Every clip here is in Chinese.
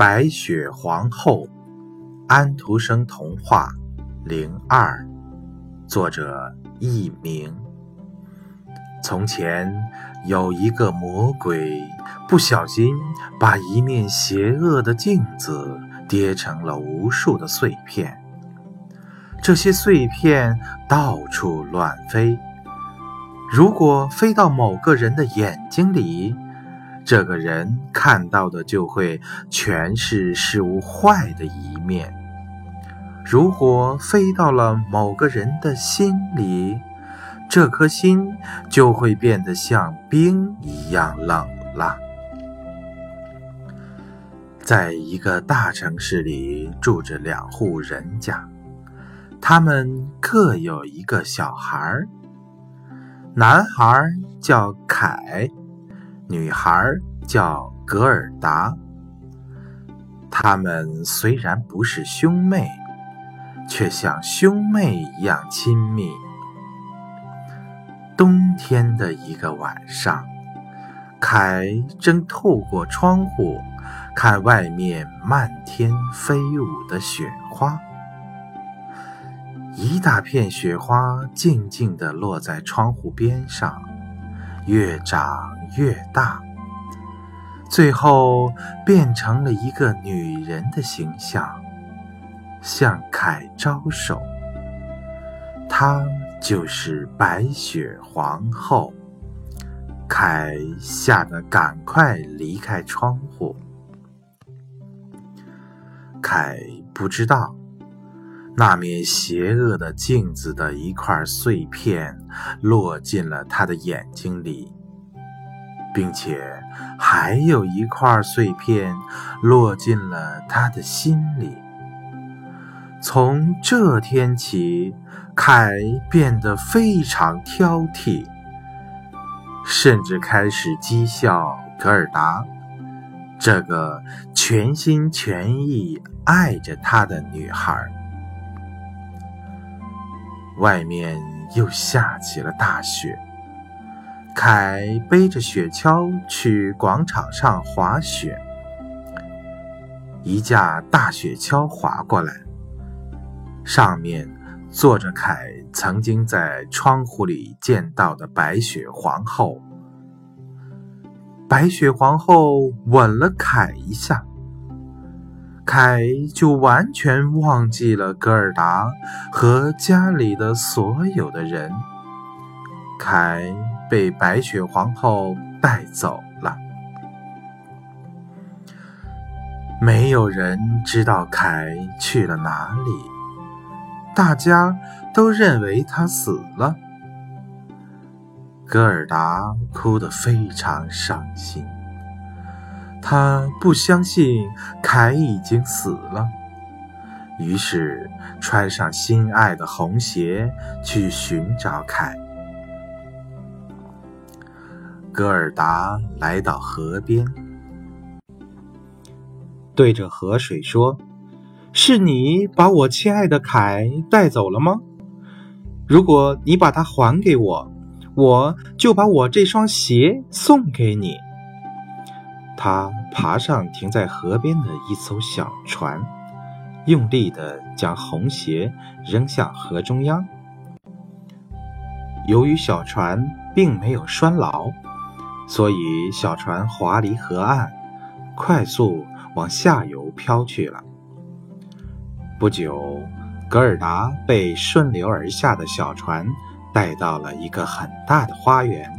白雪皇后，安徒生童话零二，作者佚名。从前有一个魔鬼，不小心把一面邪恶的镜子跌成了无数的碎片，这些碎片到处乱飞。如果飞到某个人的眼睛里，这个人看到的就会全是事物坏的一面。如果飞到了某个人的心里，这颗心就会变得像冰一样冷了。在一个大城市里住着两户人家，他们各有一个小孩儿。男孩叫凯，女孩叫格尔达。他们虽然不是兄妹，却像兄妹一样亲密。冬天的一个晚上，凯正透过窗户看外面漫天飞舞的雪花。一大片雪花静静地落在窗户边上，越长越大，最后变成了一个女人的形象，向凯招手。她就是白雪皇后。凯吓得赶快离开窗户。凯不知道。那面邪恶的镜子的一块碎片落进了他的眼睛里，并且还有一块碎片落进了他的心里。从这天起，凯变得非常挑剔，甚至开始讥笑格尔达这个全心全意爱着他的女孩。外面又下起了大雪，凯背着雪橇去广场上滑雪。一架大雪橇滑过来，上面坐着凯曾经在窗户里见到的白雪皇后。白雪皇后吻了凯一下。凯就完全忘记了格尔达和家里的所有的人。凯被白雪皇后带走了，没有人知道凯去了哪里，大家都认为他死了。格尔达哭得非常伤心。他不相信凯已经死了，于是穿上心爱的红鞋去寻找凯。戈尔达来到河边，对着河水说：“是你把我亲爱的凯带走了吗？如果你把它还给我，我就把我这双鞋送给你。”他爬上停在河边的一艘小船，用力地将红鞋扔向河中央。由于小船并没有拴牢，所以小船滑离河岸，快速往下游飘去了。不久，格尔达被顺流而下的小船带到了一个很大的花园。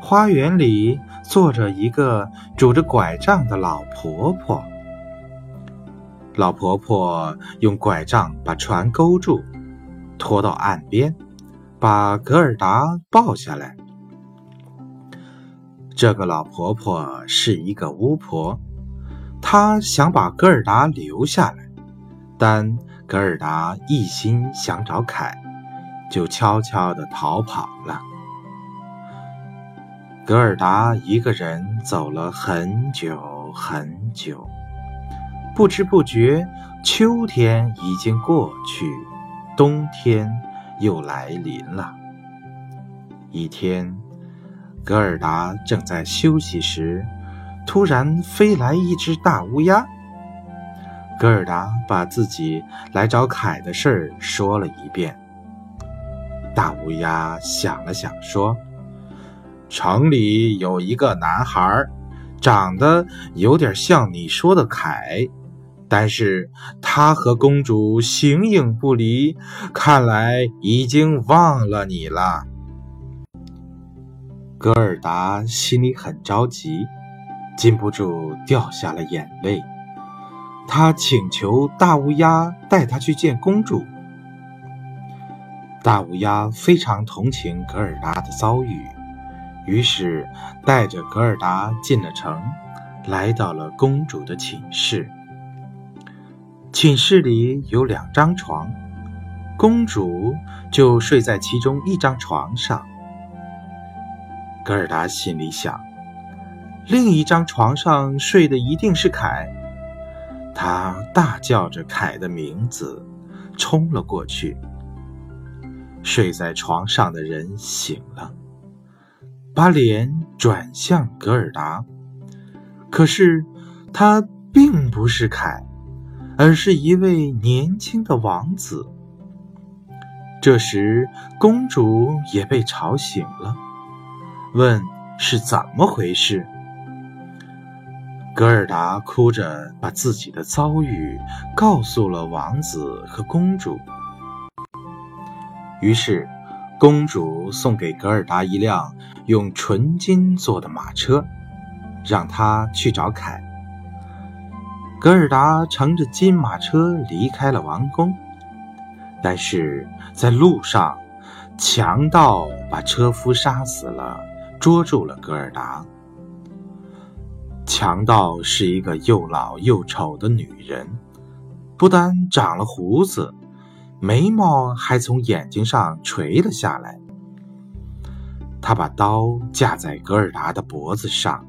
花园里坐着一个拄着拐杖的老婆婆。老婆婆用拐杖把船勾住，拖到岸边，把格尔达抱下来。这个老婆婆是一个巫婆，她想把格尔达留下来，但格尔达一心想找凯，就悄悄地逃跑了。格尔达一个人走了很久很久，不知不觉，秋天已经过去，冬天又来临了。一天，格尔达正在休息时，突然飞来一只大乌鸦。格尔达把自己来找凯的事儿说了一遍。大乌鸦想了想，说：“城里有一个男孩，长得有点像你说的凯，但是他和公主形影不离，看来已经忘了你了。”格尔达心里很着急，禁不住掉下了眼泪。他请求大乌鸦带他去见公主。大乌鸦非常同情格尔达的遭遇，于是带着格尔达进了城，来到了公主的寝室。寝室里有两张床，公主就睡在其中一张床上。格尔达心里想，另一张床上睡的一定是凯。他大叫着凯的名字，冲了过去。睡在床上的人醒了，把脸转向格尔达，可是他并不是凯，而是一位年轻的王子。这时，公主也被吵醒了，问是怎么回事。格尔达哭着把自己的遭遇告诉了王子和公主。于是，公主送给格尔达一辆用纯金做的马车，让他去找凯。格尔达乘着金马车离开了王宫，但是在路上，强盗把车夫杀死了，捉住了格尔达。强盗是一个又老又丑的女人，不但长了胡子。眉毛还从眼睛上垂了下来。他把刀架在格尔达的脖子上，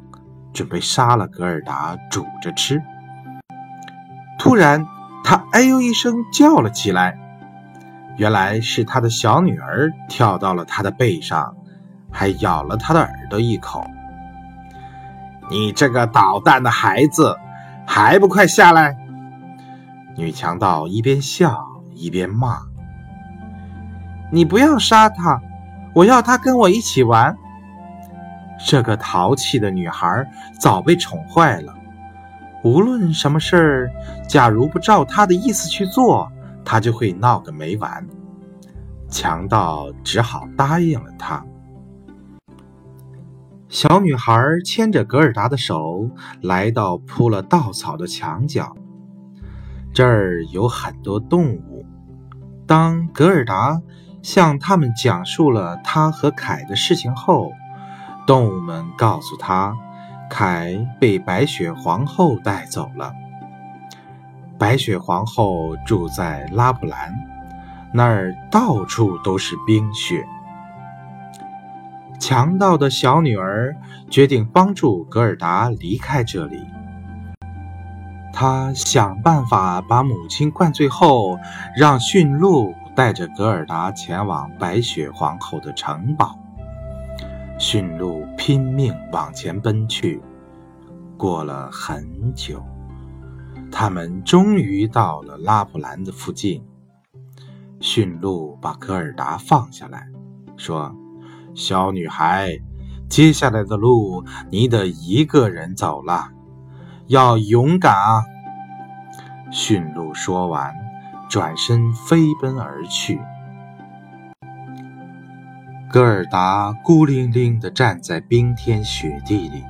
准备杀了格尔达煮着吃。突然，他哎呦一声叫了起来，原来是他的小女儿跳到了他的背上，还咬了他的耳朵一口。你这个捣蛋的孩子，还不快下来！女强盗一边笑。一边骂：“你不要杀他，我要他跟我一起玩。”这个淘气的女孩早被宠坏了，无论什么事儿，假如不照她的意思去做，她就会闹个没完。强盗只好答应了他。小女孩牵着格尔达的手，来到铺了稻草的墙角，这儿有很多动物。当格尔达向他们讲述了他和凯的事情后，动物们告诉他，凯被白雪皇后带走了。白雪皇后住在拉普兰，那儿到处都是冰雪。强盗的小女儿决定帮助格尔达离开这里。他想办法把母亲灌醉后，让驯鹿带着格尔达前往白雪皇后的城堡。驯鹿拼命往前奔去，过了很久，他们终于到了拉普兰的附近。驯鹿把格尔达放下来，说：“小女孩，接下来的路你得一个人走了。”要勇敢啊！驯鹿说完，转身飞奔而去。格尔达孤零零地站在冰天雪地里。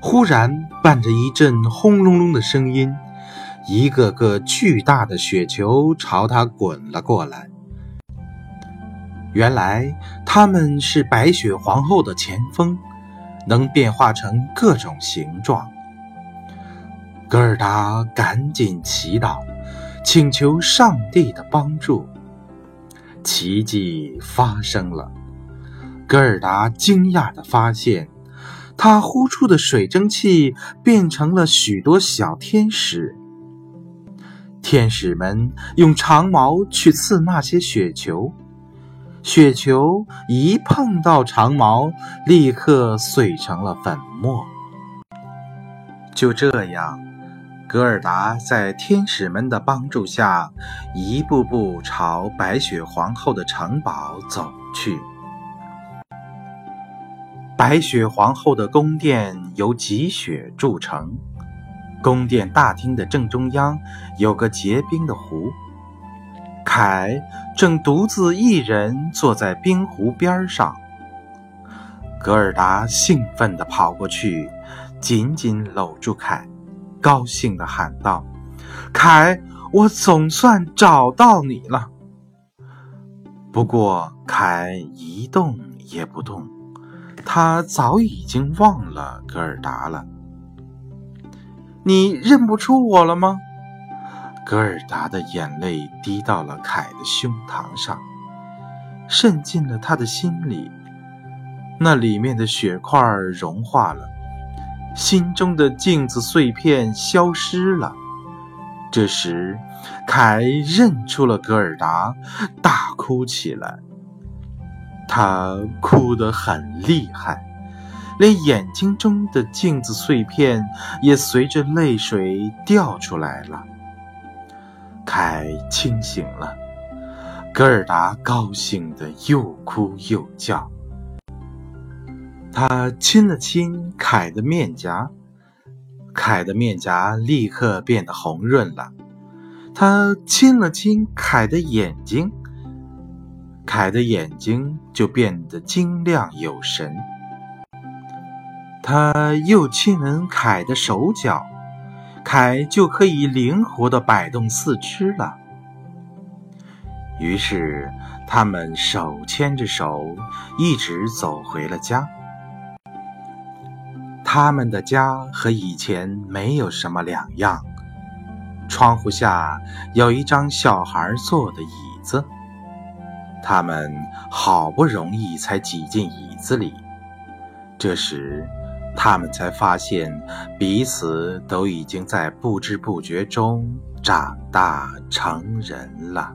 忽然，伴着一阵轰隆隆的声音，一个个巨大的雪球朝他滚了过来。原来，他们是白雪皇后的前锋，能变化成各种形状。格尔达赶紧祈祷，请求上帝的帮助。奇迹发生了，格尔达惊讶地发现，他呼出的水蒸气变成了许多小天使。天使们用长矛去刺那些雪球，雪球一碰到长矛，立刻碎成了粉末。就这样，格尔达在天使们的帮助下，一步步朝白雪皇后的城堡走去。白雪皇后的宫殿由积雪筑成，宫殿大厅的正中央有个结冰的湖，凯正独自一人坐在冰湖边上。格尔达兴奋地跑过去。紧紧搂住凯，高兴地喊道：“凯，我总算找到你了。”不过，凯一动也不动，他早已经忘了格尔达了。你认不出我了吗？格尔达的眼泪滴到了凯的胸膛上，渗进了他的心里，那里面的雪块融化了。心中的镜子碎片消失了。这时，凯认出了格尔达，大哭起来。他哭得很厉害，连眼睛中的镜子碎片也随着泪水掉出来了。凯清醒了，格尔达高兴得又哭又叫。他亲了亲凯的面颊，凯的面颊立刻变得红润了。他亲了亲凯的眼睛，凯的眼睛就变得晶亮有神。他又亲吻凯的手脚，凯就可以灵活地摆动四肢了。于是，他们手牵着手，一直走回了家。他们的家和以前没有什么两样。窗户下有一张小孩坐的椅子，他们好不容易才挤进椅子里。这时，他们才发现彼此都已经在不知不觉中长大成人了。